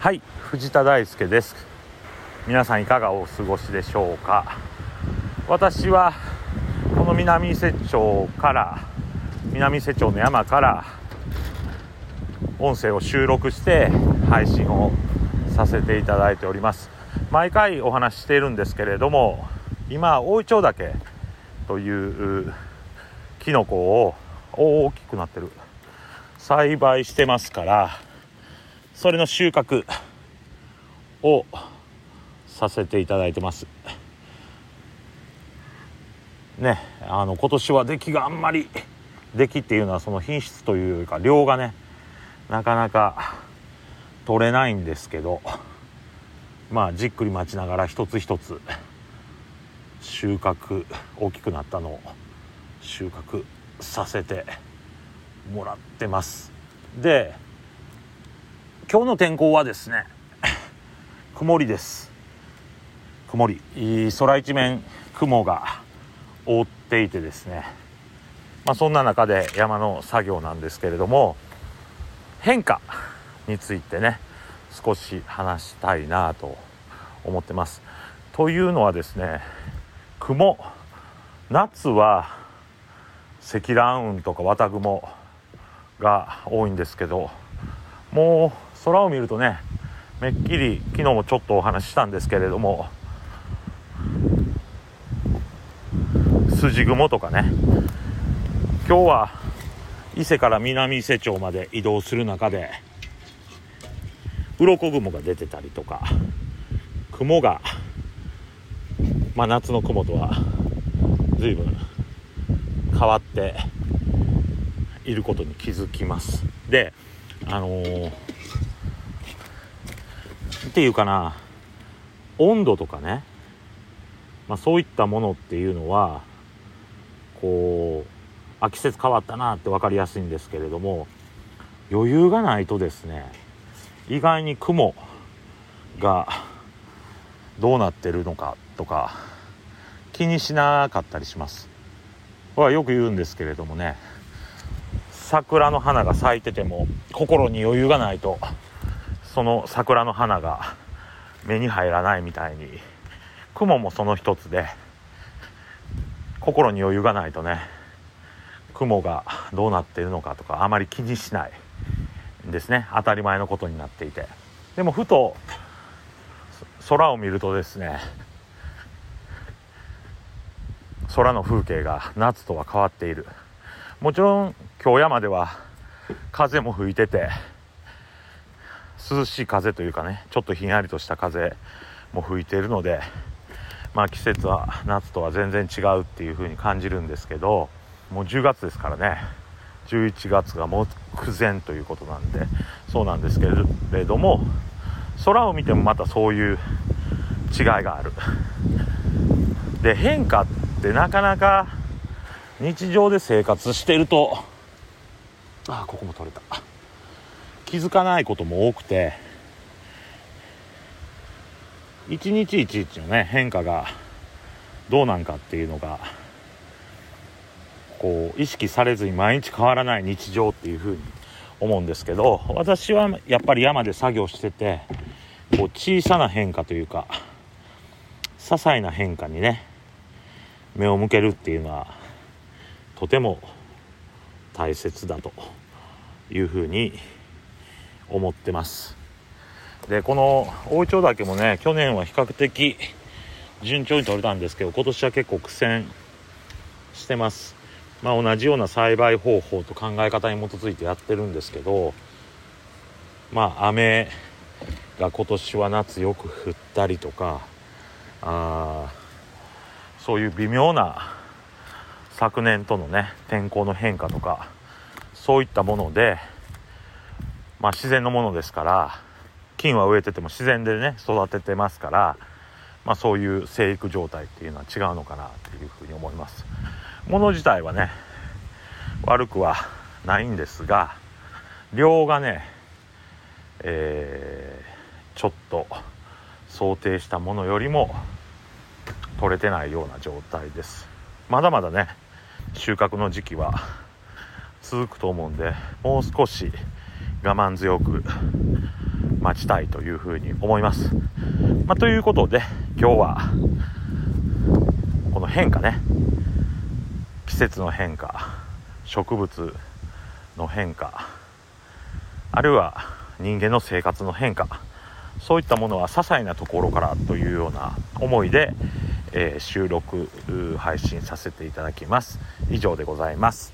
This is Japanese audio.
はい藤田大輔です。皆さんいかがお過ごしでしょうか？私はこの南伊勢町から南伊勢町の山から音声を収録して配信をさせていただいております。毎回お話ししているんですけれども今大井町岳というキノコを大きくなってる。栽培してますからそれの収穫をさせていただいてます。ねあの今年は出来があんまり出来っていうのはその品質というか量がねなかなか取れないんですけどまあじっくり待ちながら一つ一つ収穫大きくなったのを収穫させてもらってます。で今日の天候はですね 曇りです。曇り。空一面雲が覆っていてですね。まあそんな中で山の作業なんですけれども変化についてね少し話したいなと思ってます。というのはですね雲夏は積乱雲とか綿雲が多いんですけどもう空を見るとねめっきり昨日もちょっとお話ししたんですけれども筋雲とかね。今日は伊勢から南伊勢町まで移動する中で鱗雲が出てたりとか雲がまあ夏の雲とは随分変わっていることに気づきます。であのー、ていうかな温度とかね、まあ、そういったものっていうのはこうあ季節変わったなって分かりやすいんですけれども余裕がないとですね意外に雲がどうなってるのかとか気にしなかったりします。はよく言うんですけれどもね桜の花が咲いてても心に余裕がないとその桜の花が目に入らないみたいに雲もその一つで心に余裕がないとね雲がどうなっているのかとかあまり気にしないんですね。当たり前のことになっていて。でもふと空を見るとですね空の風景が夏とは変わっている。もちろん今日山では風も吹いてて涼しい風というかねちょっとひんやりとした風も吹いているのでまあ季節は夏とは全然違うっていう風に感じるんですけどもう10月ですからね。11月が目前ということなんでそうなんですけれども空を見てもまたそういう違いがある。で変化ってなかなか日常で生活してるとあここも取れた。気づかないことも多くて一日一日のね変化がどうなんかっていうのがこう意識されずに毎日変わらない日常っていうふうに思うんですけど私はやっぱり山で作業しててこう小さな変化というか些細な変化にね目を向けるっていうのはとても大切だというふうに思ってます。でこの大井町岳もね去年は比較的順調に取れたんですけど今年は結構苦戦してます。まあ同じような栽培方法と考え方に基づいてやってるんですけどまあ雨が今年は夏よく降ったりとかあそういう微妙な昨年とのね天候の変化とかそういったものでまあ自然のものですから菌は植えてても自然でね育ててますからまあそういう生育状態っていうのは違うのかなっていうふうに思います。もの自体はね悪くはないんですが量がねえー、ちょっと想定したものよりも取れてないような状態です。まだまだね収穫の時期は続くと思うんでもう少し我慢強く待ちたいというふうに思います。まあ、ということで今日はこの変化ね。季節の変化植物の変化あるいは人間の生活の変化そういったものは些細なところからというような思いで、えー、収録配信させていただきます。以上でございます。